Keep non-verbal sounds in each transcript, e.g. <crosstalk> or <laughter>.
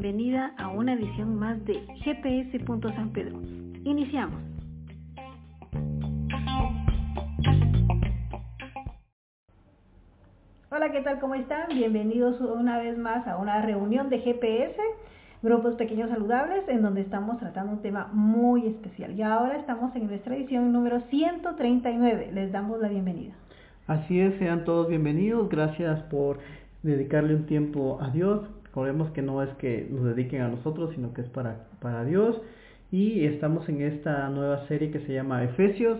bienvenida a una edición más de GPS. San Pedro. Iniciamos. Hola, ¿qué tal? ¿Cómo están? Bienvenidos una vez más a una reunión de GPS, grupos pequeños saludables, en donde estamos tratando un tema muy especial. Y ahora estamos en nuestra edición número 139. Les damos la bienvenida. Así es, sean todos bienvenidos. Gracias por dedicarle un tiempo a Dios. Recordemos que no es que nos dediquen a nosotros, sino que es para, para Dios. Y estamos en esta nueva serie que se llama Efesios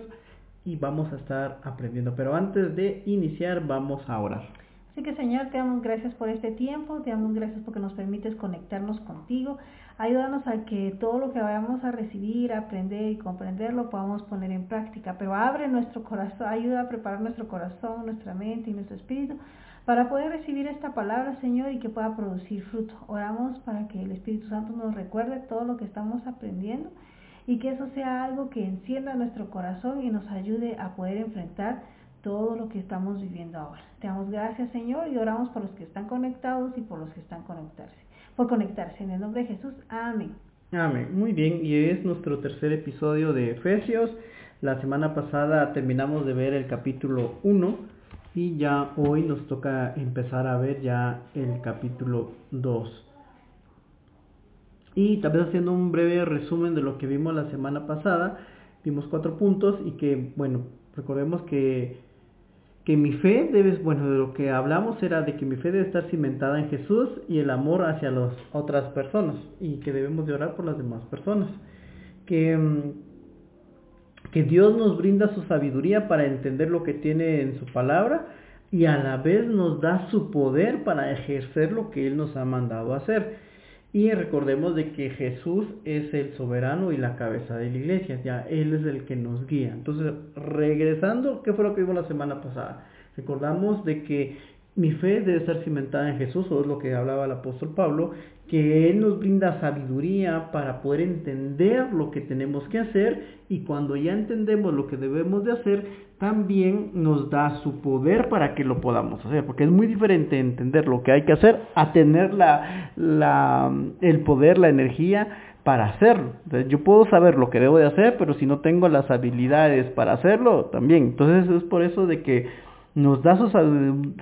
y vamos a estar aprendiendo. Pero antes de iniciar, vamos a orar. Así que Señor, te damos gracias por este tiempo, te damos gracias porque nos permites conectarnos contigo. Ayúdanos a que todo lo que vayamos a recibir, aprender y comprender lo podamos poner en práctica. Pero abre nuestro corazón, ayuda a preparar nuestro corazón, nuestra mente y nuestro espíritu para poder recibir esta palabra, Señor, y que pueda producir fruto. Oramos para que el Espíritu Santo nos recuerde todo lo que estamos aprendiendo y que eso sea algo que encienda nuestro corazón y nos ayude a poder enfrentar todo lo que estamos viviendo ahora. Te damos gracias, Señor, y oramos por los que están conectados y por los que están conectarse, por conectarse. En el nombre de Jesús, amén. Amén. Muy bien, y es nuestro tercer episodio de Efesios. La semana pasada terminamos de ver el capítulo 1 y ya hoy nos toca empezar a ver ya el capítulo 2. Y tal vez haciendo un breve resumen de lo que vimos la semana pasada, vimos cuatro puntos y que, bueno, recordemos que, que mi fe debe, bueno, de lo que hablamos era de que mi fe debe estar cimentada en Jesús y el amor hacia las otras personas y que debemos de orar por las demás personas. Que mm, que Dios nos brinda su sabiduría para entender lo que tiene en su palabra y a la vez nos da su poder para ejercer lo que Él nos ha mandado hacer. Y recordemos de que Jesús es el soberano y la cabeza de la iglesia, ya Él es el que nos guía. Entonces, regresando, ¿qué fue lo que vimos la semana pasada? Recordamos de que mi fe debe estar cimentada en Jesús, o es lo que hablaba el apóstol Pablo, que Él nos brinda sabiduría para poder entender lo que tenemos que hacer y cuando ya entendemos lo que debemos de hacer, también nos da su poder para que lo podamos hacer, porque es muy diferente entender lo que hay que hacer a tener la, el poder, la energía para hacerlo. yo puedo saber lo que debo de hacer, pero si no tengo las habilidades para hacerlo, también. Entonces es por eso de que nos da su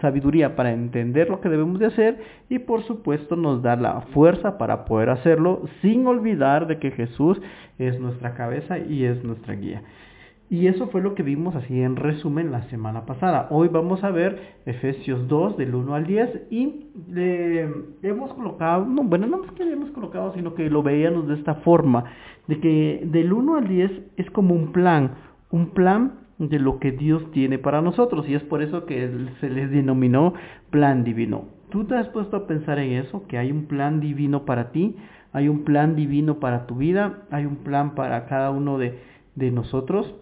sabiduría para entender lo que debemos de hacer y por supuesto nos da la fuerza para poder hacerlo sin olvidar de que Jesús es nuestra cabeza y es nuestra guía. Y eso fue lo que vimos así en resumen la semana pasada. Hoy vamos a ver Efesios 2 del 1 al 10 y le hemos colocado, no, bueno, no es que le hemos colocado, sino que lo veíamos de esta forma, de que del 1 al 10 es como un plan, un plan de lo que Dios tiene para nosotros y es por eso que se les denominó plan divino. ¿Tú te has puesto a pensar en eso? Que hay un plan divino para ti, hay un plan divino para tu vida, hay un plan para cada uno de, de nosotros.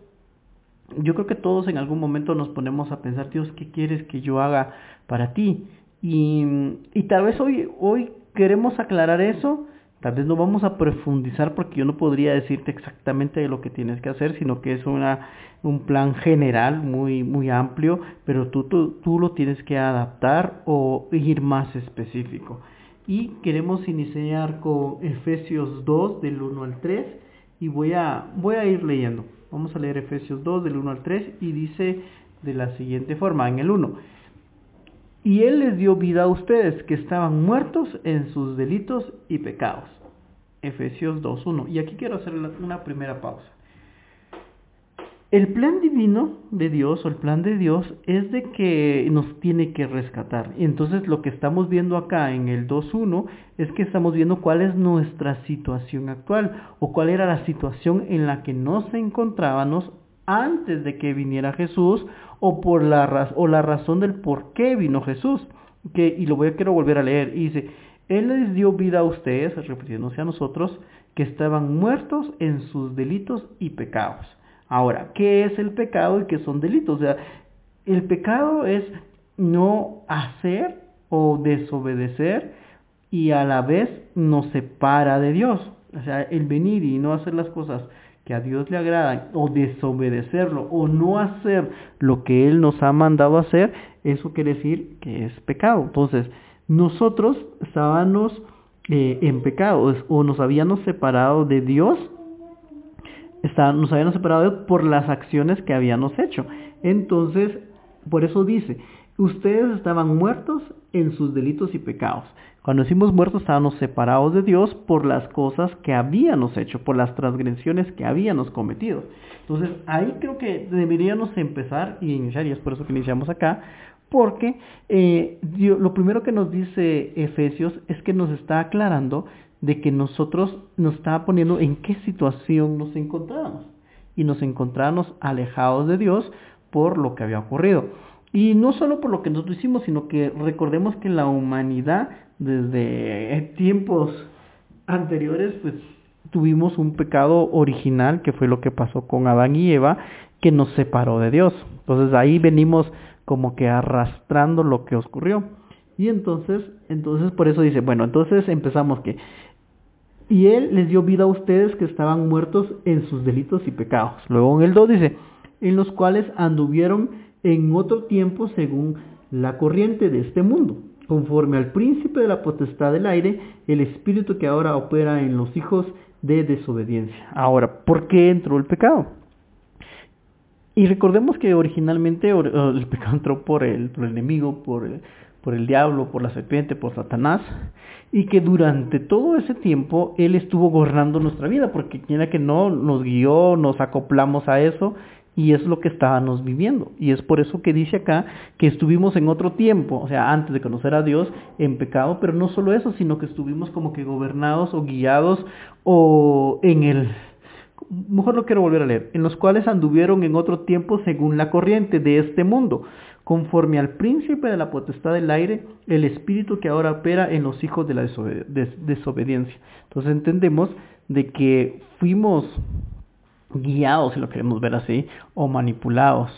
Yo creo que todos en algún momento nos ponemos a pensar, Dios, ¿qué quieres que yo haga para ti? Y, y tal vez hoy, hoy queremos aclarar eso Tal vez no vamos a profundizar porque yo no podría decirte exactamente lo que tienes que hacer, sino que es una, un plan general muy, muy amplio, pero tú, tú, tú lo tienes que adaptar o ir más específico. Y queremos iniciar con Efesios 2 del 1 al 3 y voy a, voy a ir leyendo. Vamos a leer Efesios 2 del 1 al 3 y dice de la siguiente forma, en el 1. Y Él les dio vida a ustedes que estaban muertos en sus delitos y pecados. Efesios 2.1. Y aquí quiero hacer una primera pausa. El plan divino de Dios o el plan de Dios es de que nos tiene que rescatar. Y entonces lo que estamos viendo acá en el 2.1 es que estamos viendo cuál es nuestra situación actual o cuál era la situación en la que nos encontrábamos antes de que viniera Jesús o por la, o la razón del por qué vino Jesús. Que, y lo voy a quiero volver a leer. Y dice, Él les dio vida a ustedes, refiriéndose a nosotros, que estaban muertos en sus delitos y pecados. Ahora, ¿qué es el pecado y qué son delitos? O sea, el pecado es no hacer o desobedecer y a la vez nos separa de Dios. O sea, el venir y no hacer las cosas que a Dios le agradan o desobedecerlo o no hacer lo que Él nos ha mandado hacer, eso quiere decir que es pecado. Entonces, nosotros estábamos eh, en pecado o nos habíamos separado de Dios, nos habíamos separado por las acciones que habíamos hecho. Entonces, por eso dice, ustedes estaban muertos en sus delitos y pecados. Cuando decimos muertos estábamos separados de Dios por las cosas que habíamos hecho, por las transgresiones que habíamos cometido. Entonces ahí creo que deberíamos empezar y iniciar, y es por eso que iniciamos acá, porque eh, lo primero que nos dice Efesios es que nos está aclarando de que nosotros nos está poniendo en qué situación nos encontrábamos. Y nos encontrábamos alejados de Dios por lo que había ocurrido. Y no solo por lo que nosotros hicimos, sino que recordemos que la humanidad desde tiempos anteriores, pues tuvimos un pecado original, que fue lo que pasó con Adán y Eva, que nos separó de Dios. Entonces ahí venimos como que arrastrando lo que ocurrió. Y entonces, entonces por eso dice, bueno, entonces empezamos que, y Él les dio vida a ustedes que estaban muertos en sus delitos y pecados. Luego en el 2 dice, en los cuales anduvieron en otro tiempo según la corriente de este mundo, conforme al príncipe de la potestad del aire, el espíritu que ahora opera en los hijos de desobediencia. Ahora, ¿por qué entró el pecado? Y recordemos que originalmente el pecado entró por el, por el enemigo, por el, por el diablo, por la serpiente, por Satanás, y que durante todo ese tiempo Él estuvo gobernando nuestra vida, porque quiera que no, nos guió, nos acoplamos a eso, y es lo que estábamos viviendo. Y es por eso que dice acá que estuvimos en otro tiempo, o sea, antes de conocer a Dios, en pecado, pero no solo eso, sino que estuvimos como que gobernados o guiados o en el... Mejor lo quiero volver a leer, en los cuales anduvieron en otro tiempo según la corriente de este mundo, conforme al príncipe de la potestad del aire, el espíritu que ahora opera en los hijos de la desobediencia. Entonces entendemos de que fuimos guiados, si lo queremos ver así, o manipulados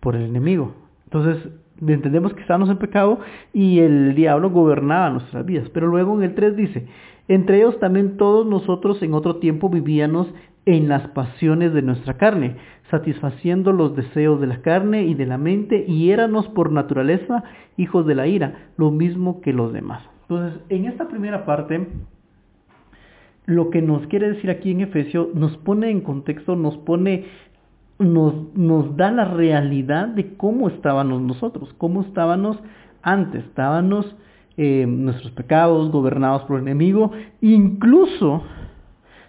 por el enemigo. Entonces, entendemos que estamos en pecado y el diablo gobernaba nuestras vidas. Pero luego en el 3 dice, entre ellos también todos nosotros en otro tiempo vivíamos en las pasiones de nuestra carne, satisfaciendo los deseos de la carne y de la mente, y éramos por naturaleza hijos de la ira, lo mismo que los demás. Entonces, en esta primera parte lo que nos quiere decir aquí en Efesio nos pone en contexto, nos pone, nos, nos da la realidad de cómo estábamos nosotros, cómo estábamos antes, estábamos eh, nuestros pecados gobernados por el enemigo, incluso,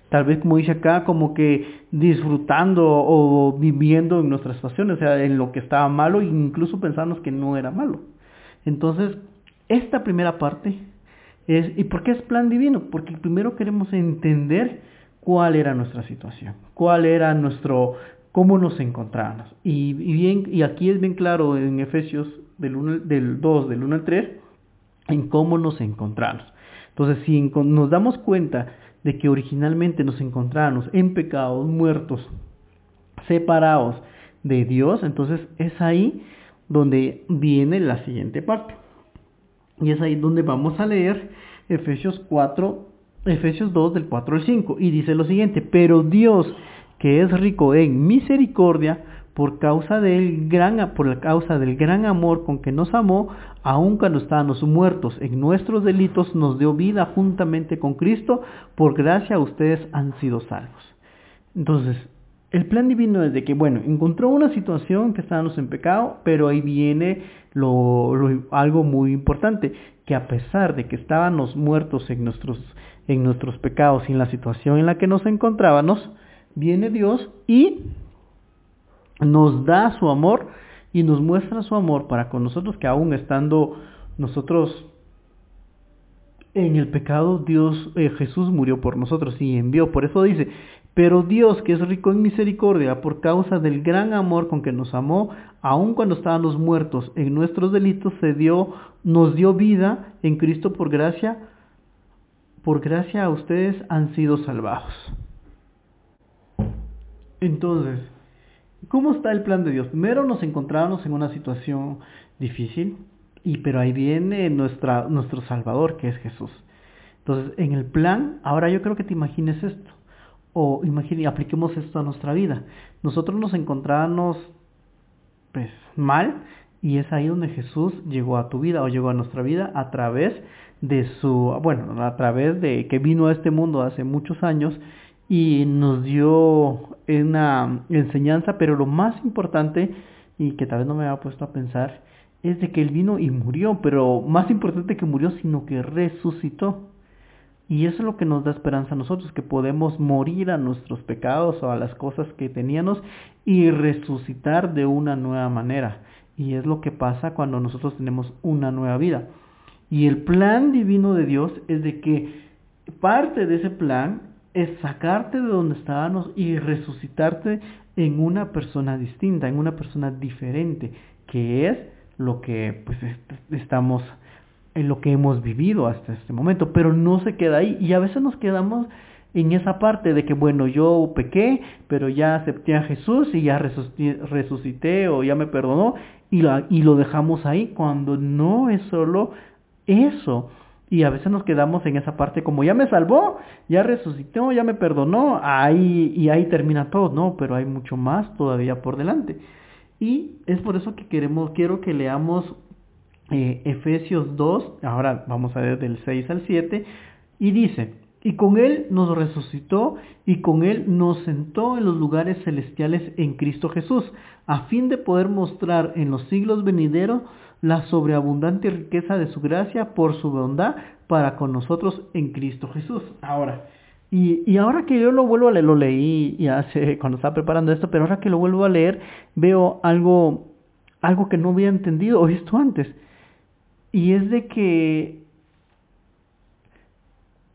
tal vez como dice acá, como que disfrutando o viviendo en nuestras pasiones, o sea, en lo que estaba malo, incluso pensamos que no era malo. Entonces, esta primera parte ¿Y por qué es plan divino? Porque primero queremos entender cuál era nuestra situación, cuál era nuestro, cómo nos encontrábamos. Y, bien, y aquí es bien claro en Efesios del, del 2, del 1 al 3, en cómo nos encontramos. Entonces, si nos damos cuenta de que originalmente nos encontrábamos en pecados, muertos, separados de Dios, entonces es ahí donde viene la siguiente parte. Y es ahí donde vamos a leer Efesios 4, Efesios 2 del 4 al 5. Y dice lo siguiente, pero Dios que es rico en misericordia, por causa del gran, por la causa del gran amor con que nos amó, aun cuando estábamos muertos en nuestros delitos, nos dio vida juntamente con Cristo, por gracia ustedes han sido salvos. Entonces, el plan divino es de que, bueno, encontró una situación que estábamos en pecado, pero ahí viene algo muy importante, que a pesar de que estábamos muertos en nuestros, en nuestros pecados y en la situación en la que nos encontrábamos, viene Dios y nos da su amor y nos muestra su amor para con nosotros que aún estando nosotros en el pecado, Dios, eh, Jesús murió por nosotros y envió. Por eso dice, pero Dios, que es rico en misericordia, por causa del gran amor con que nos amó, aun cuando estábamos muertos en nuestros delitos, se dio, nos dio vida en Cristo por gracia. Por gracia a ustedes han sido salvados. Entonces, ¿cómo está el plan de Dios? Primero nos encontramos en una situación difícil, y pero ahí viene nuestro Salvador, que es Jesús. Entonces, en el plan, ahora yo creo que te imagines esto o imagine, apliquemos esto a nuestra vida. Nosotros nos encontrábamos pues mal Y es ahí donde Jesús llegó a tu vida o llegó a nuestra vida a través de su, bueno, a través de que vino a este mundo hace muchos años y nos dio una enseñanza, pero lo más importante, y que tal vez no me había puesto a pensar, es de que Él vino y murió, pero más importante que murió, sino que resucitó. Y eso es lo que nos da esperanza a nosotros, que podemos morir a nuestros pecados o a las cosas que teníamos y resucitar de una nueva manera. Y es lo que pasa cuando nosotros tenemos una nueva vida. Y el plan divino de Dios es de que parte de ese plan es sacarte de donde estábamos y resucitarte en una persona distinta, en una persona diferente, que es lo que pues estamos en lo que hemos vivido hasta este momento, pero no se queda ahí y a veces nos quedamos en esa parte de que bueno, yo pequé, pero ya acepté a Jesús y ya resucité o ya me perdonó y, y lo dejamos ahí cuando no es solo eso. Y a veces nos quedamos en esa parte como ya me salvó, ya resucitó, ya me perdonó, ahí y ahí termina todo, no, pero hay mucho más todavía por delante. Y es por eso que queremos, quiero que leamos eh, Efesios 2, ahora vamos a ver del 6 al 7, y dice, y con Él nos resucitó y con Él nos sentó en los lugares celestiales en Cristo Jesús, a fin de poder mostrar en los siglos venideros la sobreabundante riqueza de su gracia por su bondad para con nosotros en Cristo Jesús. Ahora, y, y, ahora que yo lo vuelvo a leer, lo leí y hace, <laughs> cuando estaba preparando esto, pero ahora que lo vuelvo a leer, veo algo, algo que no había entendido o visto antes. Y es de que,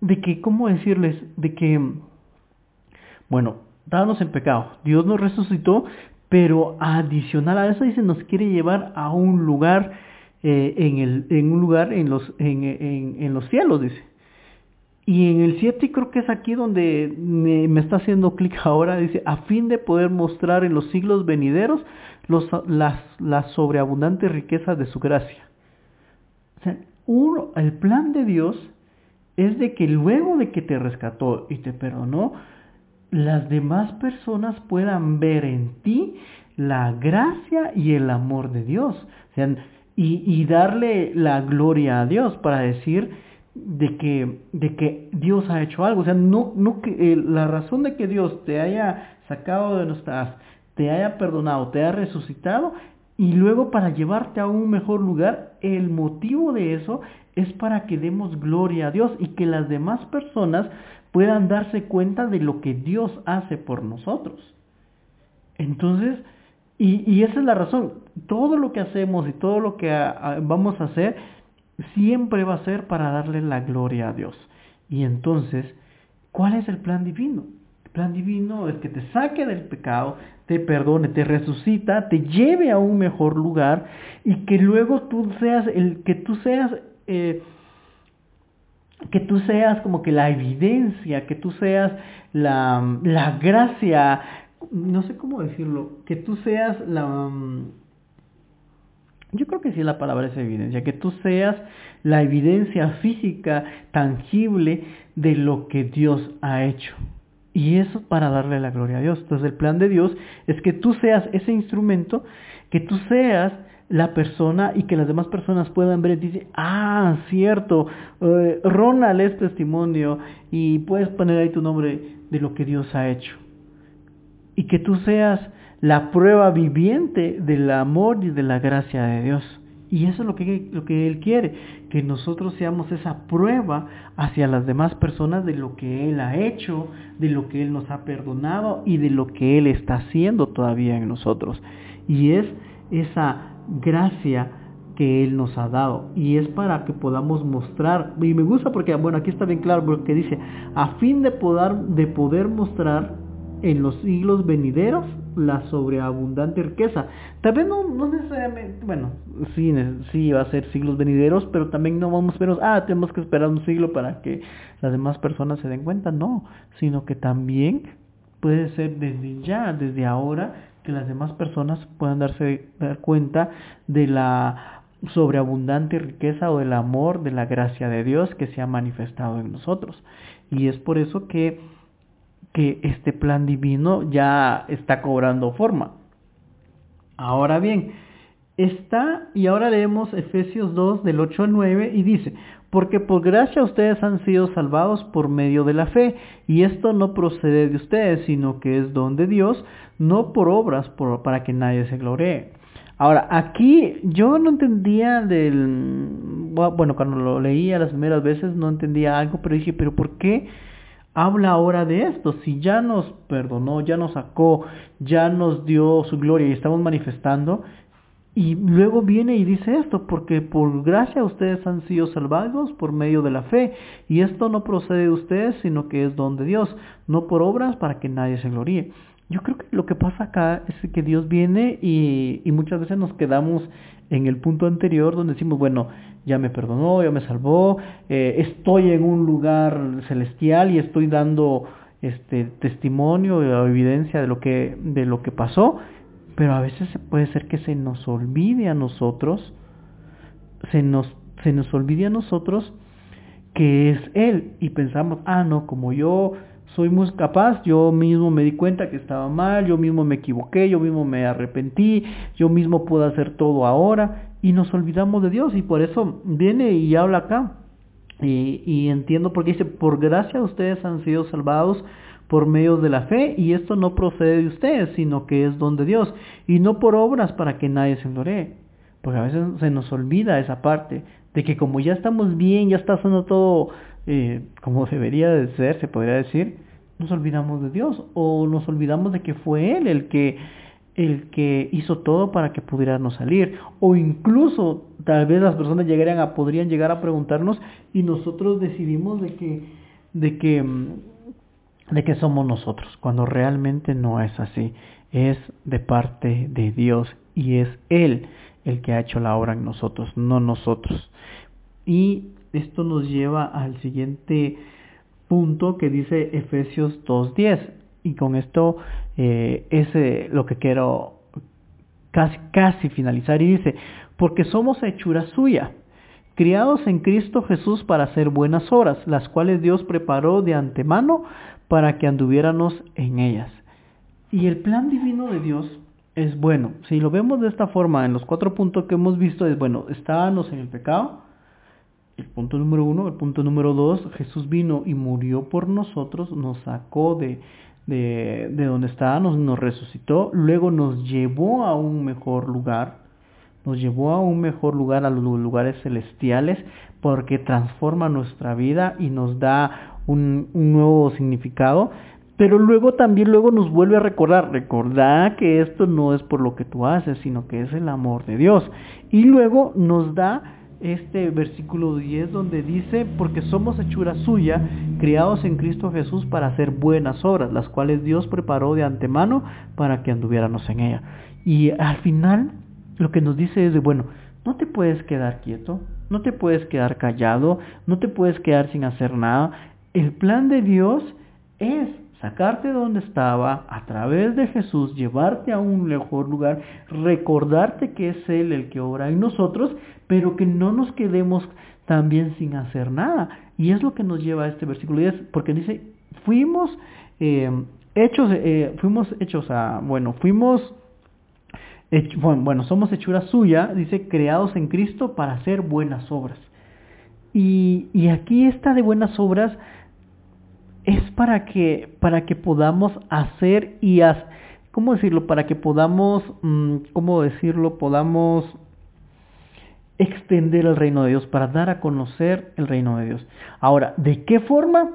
de que, ¿cómo decirles? De que, bueno, estábamos en pecado. Dios nos resucitó, pero adicional a eso dice nos quiere llevar a un lugar eh, en, el, en un lugar en los, en, en, los cielos, dice. Y en el 7 creo que es aquí donde me, está haciendo clic ahora, dice, a fin de poder mostrar en los siglos venideros las sobreabundantes riquezas de su gracia. O sea, uno, el plan de Dios es de que luego de que te rescató y te perdonó, las demás personas puedan ver en ti la gracia y el amor de Dios. y, darle la gloria a Dios para decir de que, de que Dios ha hecho algo. O sea, no, no que, eh, la razón de que Dios te haya sacado de nuestras, te haya perdonado, te haya resucitado, y luego para llevarte a un mejor lugar, el motivo de eso es para que demos gloria a Dios y que las demás personas puedan darse cuenta de lo que Dios hace por nosotros. Entonces, y, esa es la razón, todo lo que hacemos y todo lo que vamos a hacer siempre va a ser para darle la gloria a Dios. Y entonces, ¿cuál es el plan divino? El plan divino es que te saque del pecado, te perdone, te resucita, te lleve a un mejor lugar y que luego tú seas el que tú seas eh, que tú seas como que la evidencia, que tú seas la, la gracia, no sé cómo decirlo, que tú seas la... Yo creo que sí la palabra es evidencia, que tú seas la evidencia física, tangible de lo que Dios ha hecho. Y eso para darle la gloria a Dios. Entonces el plan de Dios es que tú seas ese instrumento, que tú seas la persona y que las demás personas puedan ver y decir, ah, cierto, eh, Ronald es testimonio y puedes poner ahí tu nombre de lo que Dios ha hecho. Y que tú seas la prueba viviente del amor y de la gracia de Dios. Y eso es lo que, lo que Él quiere, que nosotros seamos esa prueba hacia las demás personas de lo que Él ha hecho, de lo que Él nos ha perdonado y de lo que Él está haciendo todavía en nosotros. Y es esa gracia que Él nos ha dado. Y es para que podamos mostrar, y me gusta porque, bueno, aquí está bien claro, porque dice, a fin de poder, de poder mostrar en los siglos venideros la sobreabundante riqueza. Tal vez no, no necesariamente, bueno, sí, sí va a ser siglos venideros, pero también no vamos a ver, ah, tenemos que esperar un siglo para que las demás personas se den cuenta, no, sino que también puede ser desde ya, desde ahora, que las demás personas puedan darse dar cuenta de la sobreabundante riqueza o del amor, de la gracia de Dios que se ha manifestado en nosotros. Y es por eso que, que este plan divino ya está cobrando forma. Ahora bien, está, y ahora leemos Efesios 2 del 8 al 9 y dice, porque por gracia ustedes han sido salvados por medio de la fe, y esto no procede de ustedes, sino que es don de Dios, no por obras para que nadie se gloree. Ahora, aquí yo no entendía del... Bueno, cuando lo leía las primeras veces no entendía algo, pero dije, pero ¿por qué habla ahora de esto? Si ya nos perdonó, ya nos sacó, ya nos dio su gloria y estamos manifestando, y luego viene y dice esto, porque por gracia ustedes han sido salvados por medio de la fe, y esto no procede de ustedes, sino que es don de Dios, no por obras para que nadie se gloríe. Yo creo que lo que pasa acá es que Dios viene y, muchas veces nos quedamos en el punto anterior donde decimos, bueno, ya me perdonó, ya me salvó, eh, estoy en un lugar celestial y estoy dando este testimonio o evidencia de lo que, de lo que pasó, pero a veces puede ser que se nos olvide a nosotros, se nos, se nos olvide a nosotros que es Él y pensamos, ah, no, como yo soy muy capaz, yo mismo me di cuenta que estaba mal, yo mismo me equivoqué, yo mismo me arrepentí, yo mismo puedo hacer todo ahora y nos olvidamos de Dios y por eso viene y habla acá. Y, y entiendo porque dice, por gracia ustedes han sido salvados por medio de la fe, y esto no procede de ustedes, sino que es don de Dios, y no por obras para que nadie se endoree. Porque a veces se nos olvida esa parte, de que como ya estamos bien, ya está haciendo todo eh, como debería de ser, se podría decir, nos olvidamos de Dios, o nos olvidamos de que fue Él el que, el que hizo todo para que pudiéramos salir, o incluso tal vez las personas llegarían a, podrían llegar a preguntarnos, y nosotros decidimos de que, de que mm, de que somos nosotros, cuando realmente no es así. Es de parte de Dios y es Él el que ha hecho la obra en nosotros, no nosotros. Y esto nos lleva al siguiente punto que dice Efesios 2.10. Y con esto eh, es eh, lo que quiero casi, casi finalizar. Y dice, porque somos hechura suya, criados en Cristo Jesús para hacer buenas obras, las cuales Dios preparó de antemano para que anduviéramos en ellas. Y el plan divino de Dios es bueno. Si lo vemos de esta forma, en los cuatro puntos que hemos visto, es bueno, estábamos en el pecado, el punto número uno, el punto número dos, Jesús vino y murió por nosotros, nos sacó de, de, de donde estábamos, nos resucitó, luego nos llevó a un mejor lugar, nos llevó a un mejor lugar, a los lugares celestiales, porque transforma nuestra vida y nos da un, nuevo significado, pero luego también luego nos vuelve a recordar, recordar que esto no es por lo que tú haces, sino que es el amor de Dios. Y luego nos da este versículo 10 donde dice, porque somos hechura suya, criados en Cristo Jesús para hacer buenas obras, las cuales Dios preparó de antemano para que anduviéramos en ella. Y al final lo que nos dice es de, bueno, no te puedes quedar quieto, no te puedes quedar callado, no te puedes quedar sin hacer nada. El plan de Dios es sacarte de donde estaba, a través de Jesús, llevarte a un mejor lugar, recordarte que es Él el que obra en nosotros, pero que no nos quedemos también sin hacer nada. Y es lo que nos lleva a este versículo 10, porque dice, fuimos eh, hechos, eh, fuimos hechos a, bueno, fuimos, bueno, somos hechura suya, dice, creados en Cristo para hacer buenas obras. Y, y aquí está de buenas obras, es para que, para que podamos hacer y hacer, ¿cómo decirlo? Para que podamos, mm, ¿cómo decirlo? Podamos extender el reino de Dios, para dar a conocer el reino de Dios. Ahora, ¿de qué forma?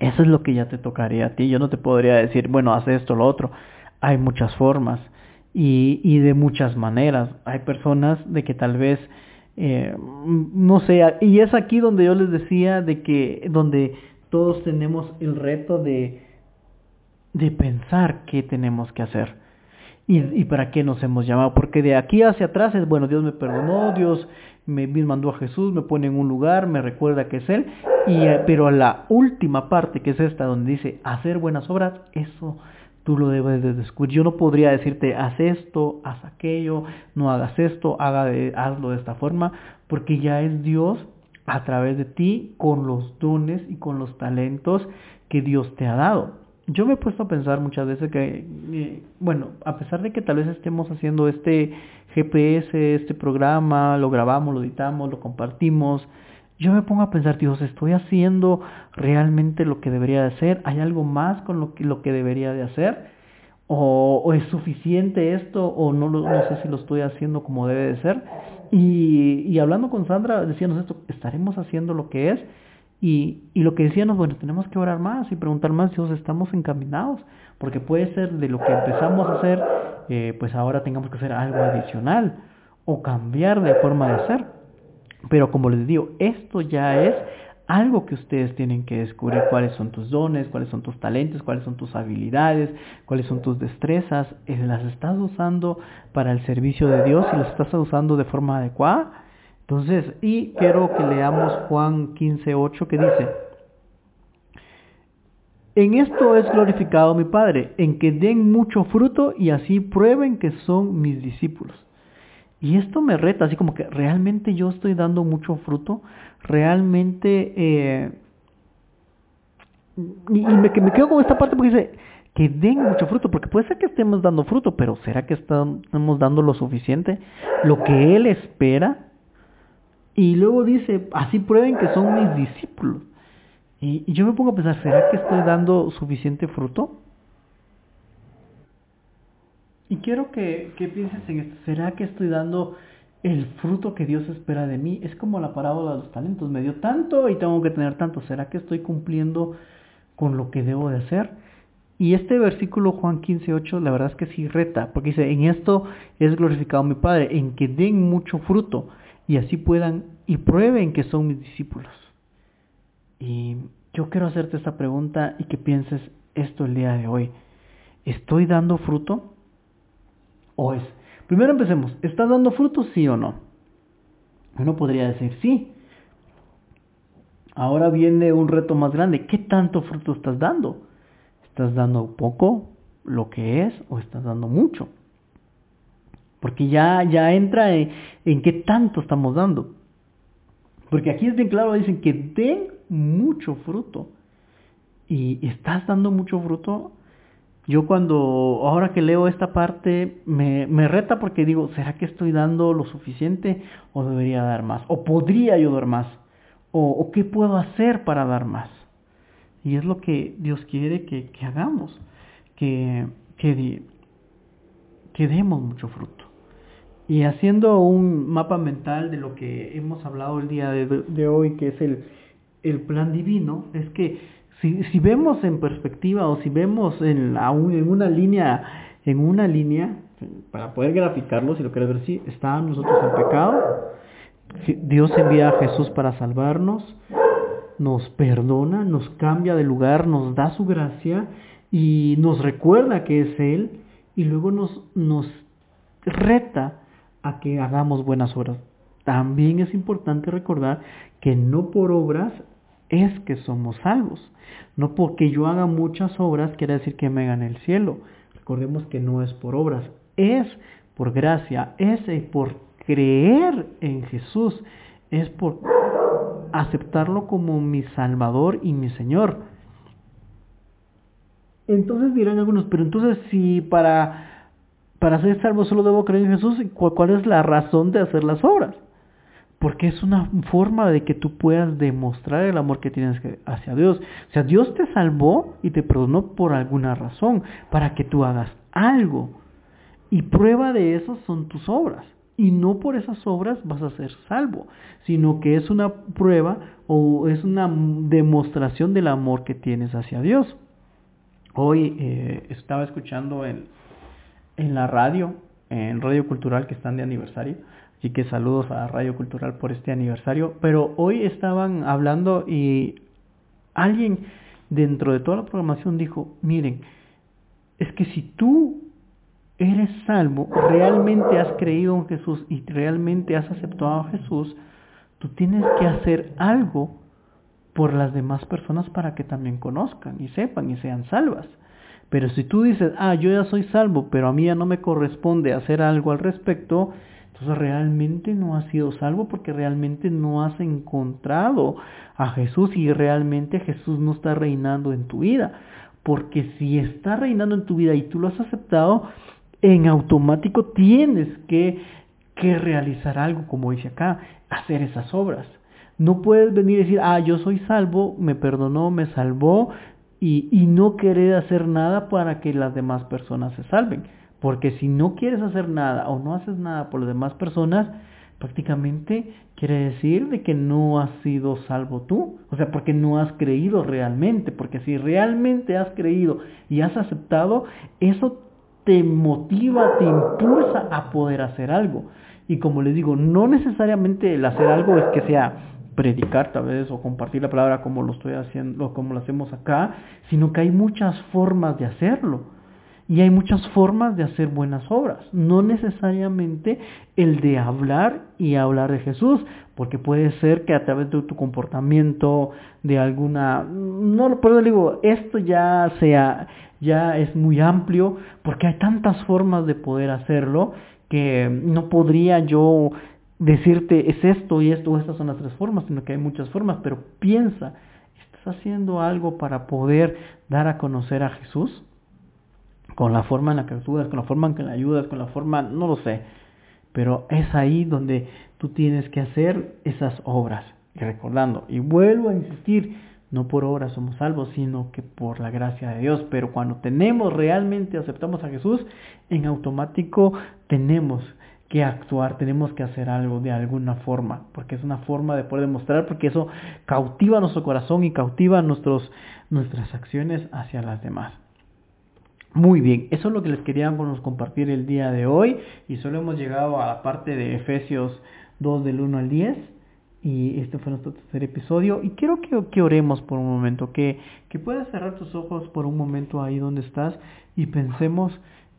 Eso es lo que ya te tocaría a ti. Yo no te podría decir, bueno, haz esto, lo otro. Hay muchas formas y, y de muchas maneras. Hay personas de que tal vez, eh, no sé, y es aquí donde yo les decía de que, donde todos tenemos el reto de, de pensar qué tenemos que hacer y, y, para qué nos hemos llamado. Porque de aquí hacia atrás es, bueno, Dios me perdonó, Dios me, mandó a Jesús, me pone en un lugar, me recuerda que es Él. Y, eh, pero la última parte, que es esta, donde dice hacer buenas obras, eso tú lo debes de descubrir. Yo no podría decirte, haz esto, haz aquello, no hagas esto, haga hazlo de esta forma, porque ya es Dios a través de ti con los dones y con los talentos que Dios te ha dado. Yo me he puesto a pensar muchas veces que, eh, bueno, a pesar de que tal vez estemos haciendo este GPS este programa, lo grabamos, lo editamos, lo compartimos. Yo me pongo a pensar, Dios, ¿estoy haciendo realmente lo que debería de hacer? ¿Hay algo más con lo que, lo que debería de hacer? ¿O, es suficiente esto? ¿O no, no sé si lo estoy haciendo como debe de ser? Y, y hablando con Sandra, decíamos esto, ¿estaremos haciendo lo que es? Y, y lo que decíamos, bueno, tenemos que orar más y preguntar más, Dios, ¿estamos encaminados? Porque puede ser de lo que empezamos a hacer, eh, pues ahora tengamos que hacer algo adicional o cambiar de forma de hacer. Pero como les digo, esto ya es algo que ustedes tienen que descubrir cuáles son tus dones, cuáles son tus talentos, cuáles son tus habilidades, cuáles son tus destrezas, eh, las estás usando para el servicio de Dios y las estás usando de forma adecuada. Entonces, y quiero que leamos Juan 15.8 que dice, en esto es glorificado mi Padre, en que den mucho fruto y así prueben que son mis discípulos. Y esto me reta, así como que realmente yo estoy dando mucho fruto, realmente... Eh, y, me, me, quedo con esta parte porque dice que den mucho fruto, porque puede ser que estemos dando fruto, pero ¿será que estamos dando lo suficiente? Lo que Él espera y luego dice, así prueben que son mis discípulos. Y, yo me pongo a pensar, ¿será que estoy dando suficiente fruto? Y quiero que, que pienses en esto, ¿será que estoy dando el fruto que Dios espera de mí? Es como la parábola de los talentos, me dio tanto y tengo que tener tanto. ¿Será que estoy cumpliendo con lo que debo de hacer? Y este versículo Juan 15.8 la verdad es que sí reta, porque dice, en esto es glorificado mi Padre, en que den mucho fruto y así puedan y prueben que son mis discípulos. Y yo quiero hacerte esta pregunta y que pienses esto el día de hoy. ¿Estoy dando fruto? ¿O es? Primero empecemos. ¿Estás dando fruto sí o no? Uno podría decir sí. Ahora viene un reto más grande. ¿Qué tanto fruto estás dando? ¿Estás dando poco, lo que es, o estás dando mucho? Porque ya, ya entra en, qué tanto estamos dando. Porque aquí es bien claro, dicen que den mucho fruto. Y estás dando mucho fruto. Yo cuando, ahora que leo esta parte, me, me reta porque digo, ¿será que estoy dando lo suficiente o debería dar más? ¿O podría yo dar más? ¿O, qué puedo hacer para dar más? Y es lo que Dios quiere que, que hagamos, que, que, que demos mucho fruto. Y haciendo un mapa mental de lo que hemos hablado el día de, hoy, que es el, el, plan divino, es que si, si, vemos en perspectiva o si vemos en, en una línea, en una línea, para poder graficarlo, si lo quieres ver así, está nosotros en pecado, Dios envía a Jesús para salvarnos, nos perdona, nos cambia de lugar, nos da su gracia y nos recuerda que es Él y luego nos, nos reta a que hagamos buenas obras. También es importante recordar que no por obras es que somos salvos. No porque yo haga muchas obras quiere decir que me gane el cielo. Recordemos que no es por obras, es por gracia, es por creer en Jesús, es por aceptarlo como mi Salvador y mi Señor. Entonces dirán algunos, pero entonces si para para ser salvo solo debo creer en Jesús. ¿Cuál es la razón de hacer las obras? Porque es una forma de que tú puedas demostrar el amor que tienes hacia Dios. O sea, Dios te salvó y te perdonó por alguna razón, para que tú hagas algo. Y prueba de eso son tus obras. Y no por esas obras vas a ser salvo, sino que es una prueba o es una demostración del amor que tienes hacia Dios. Hoy eh, estaba escuchando el, en la radio, en Radio Cultural que están de aniversario. Así que saludos a Radio Cultural por este aniversario. Pero hoy estaban hablando y alguien dentro de toda la programación dijo, miren, es que si tú eres salvo, realmente has creído en Jesús y realmente has aceptado a Jesús, tú tienes que hacer algo por las demás personas para que también conozcan y sepan y sean salvas. Pero si tú dices, ah, yo ya soy salvo, pero a mí ya no me corresponde hacer algo al respecto, entonces realmente no has sido salvo porque realmente no has encontrado a Jesús y realmente Jesús no está reinando en tu vida. Porque si está reinando en tu vida y tú lo has aceptado, en automático tienes que, que realizar algo, como dice acá, hacer esas obras. No puedes venir y decir, ah, yo soy salvo, me perdonó, me salvó, y, y no querer hacer nada para que las demás personas se salven. Porque si no quieres hacer nada o no haces nada por las demás personas, prácticamente quiere decir de que no has sido salvo tú. O sea, porque no has creído realmente. Porque si realmente has creído y has aceptado, eso te motiva, te impulsa a poder hacer algo. Y como les digo, no necesariamente el hacer algo es que sea predicar tal vez o compartir la palabra como lo estoy haciendo, como lo hacemos acá, sino que hay muchas formas de hacerlo. Y hay muchas formas de hacer buenas obras, no necesariamente el de hablar y hablar de Jesús, porque puede ser que a través de tu comportamiento, de alguna, no, pero digo, esto ya sea, ya es muy amplio, porque hay tantas formas de poder hacerlo que no podría yo decirte es esto y esto, estas son las tres formas, sino que hay muchas formas, pero piensa, ¿estás haciendo algo para poder dar a conocer a Jesús? con la forma en la que actúas, con la forma en que le ayudas, con la forma, no lo sé, pero es ahí donde tú tienes que hacer esas obras. Y recordando, y vuelvo a insistir, no por obras somos salvos, sino que por la gracia de Dios. Pero cuando tenemos realmente, aceptamos a Jesús, en automático tenemos que actuar, tenemos que hacer algo de alguna forma, porque es una forma de poder demostrar, porque eso cautiva nuestro corazón y cautiva nuestros, nuestras acciones hacia las demás. Muy bien, eso es lo que les queríamos compartir el día de hoy y solo hemos llegado a la parte de Efesios 2 del 1 al 10 y este fue nuestro tercer episodio y quiero que, que oremos por un momento, que, que, puedas cerrar tus ojos por un momento ahí donde estás y pensemos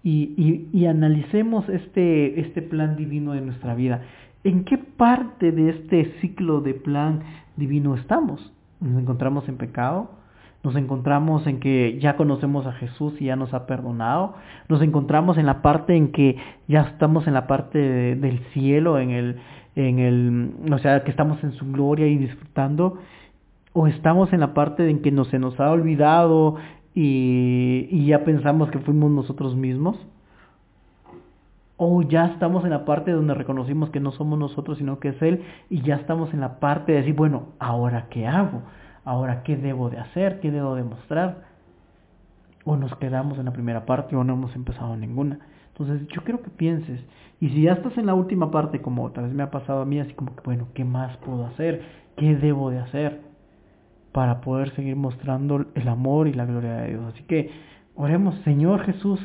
y, y, analicemos este, este plan divino de nuestra vida. ¿En qué parte de este ciclo de plan divino estamos? ¿Nos encontramos en pecado? Nos encontramos en que ya conocemos a Jesús y ya nos ha perdonado. Nos encontramos en la parte en que ya estamos en la parte del cielo, en el, en el, o sea, que estamos en su gloria y disfrutando. O estamos en la parte en que no, se nos ha olvidado y, ya pensamos que fuimos nosotros mismos. O ya estamos en la parte donde reconocimos que no somos nosotros, sino que es Él, y ya estamos en la parte de decir, bueno, ¿ahora qué hago? Ahora, ¿qué debo de hacer? ¿Qué debo de mostrar? O nos quedamos en la primera parte o no hemos empezado ninguna. Entonces yo quiero que pienses. Y si ya estás en la última parte, como tal vez me ha pasado a mí, así como que, bueno, ¿qué más puedo hacer? ¿Qué debo de hacer? Para poder seguir mostrando el amor y la gloria de Dios. Así que oremos, Señor Jesús.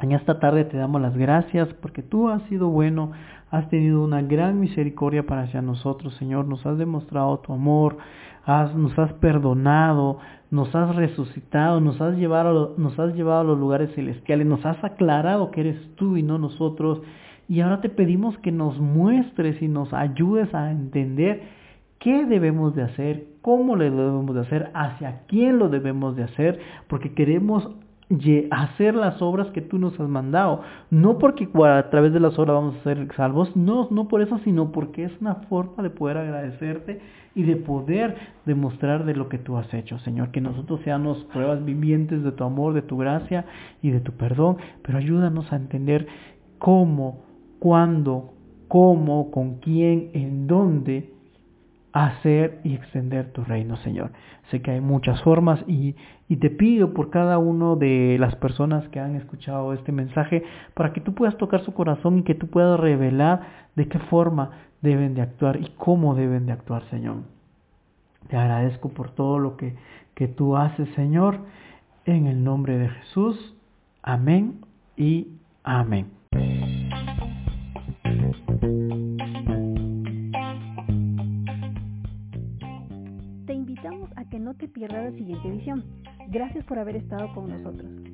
En esta tarde te damos las gracias porque tú has sido bueno, has tenido una gran misericordia para hacia nosotros, Señor. Nos has demostrado tu amor, nos has perdonado, nos has resucitado, nos has, llevado, nos has llevado a los lugares celestiales, nos has aclarado que eres tú y no nosotros. Y ahora te pedimos que nos muestres y nos ayudes a entender qué debemos de hacer, cómo le debemos de hacer, hacia quién lo debemos de hacer, porque queremos hacer las obras que tú nos has mandado. No porque a través de las obras vamos a ser salvos, no, no por eso, sino porque es una forma de poder agradecerte y de poder demostrar de lo que tú has hecho, Señor. Que nosotros seamos pruebas vivientes de tu amor, de tu gracia y de tu perdón, pero ayúdanos a entender cómo, cuándo, cómo, con quién, en dónde hacer y extender tu reino, Señor. Sé que hay muchas formas y, y, te pido por cada una de las personas que han escuchado este mensaje para que tú puedas tocar su corazón y que tú puedas revelar de qué forma deben de actuar y cómo deben de actuar, Señor. Te agradezco por todo lo que, que tú haces, Señor, en el nombre de Jesús. Amén y amén. Que no te pierdas la siguiente edición. Gracias por haber estado con nosotros.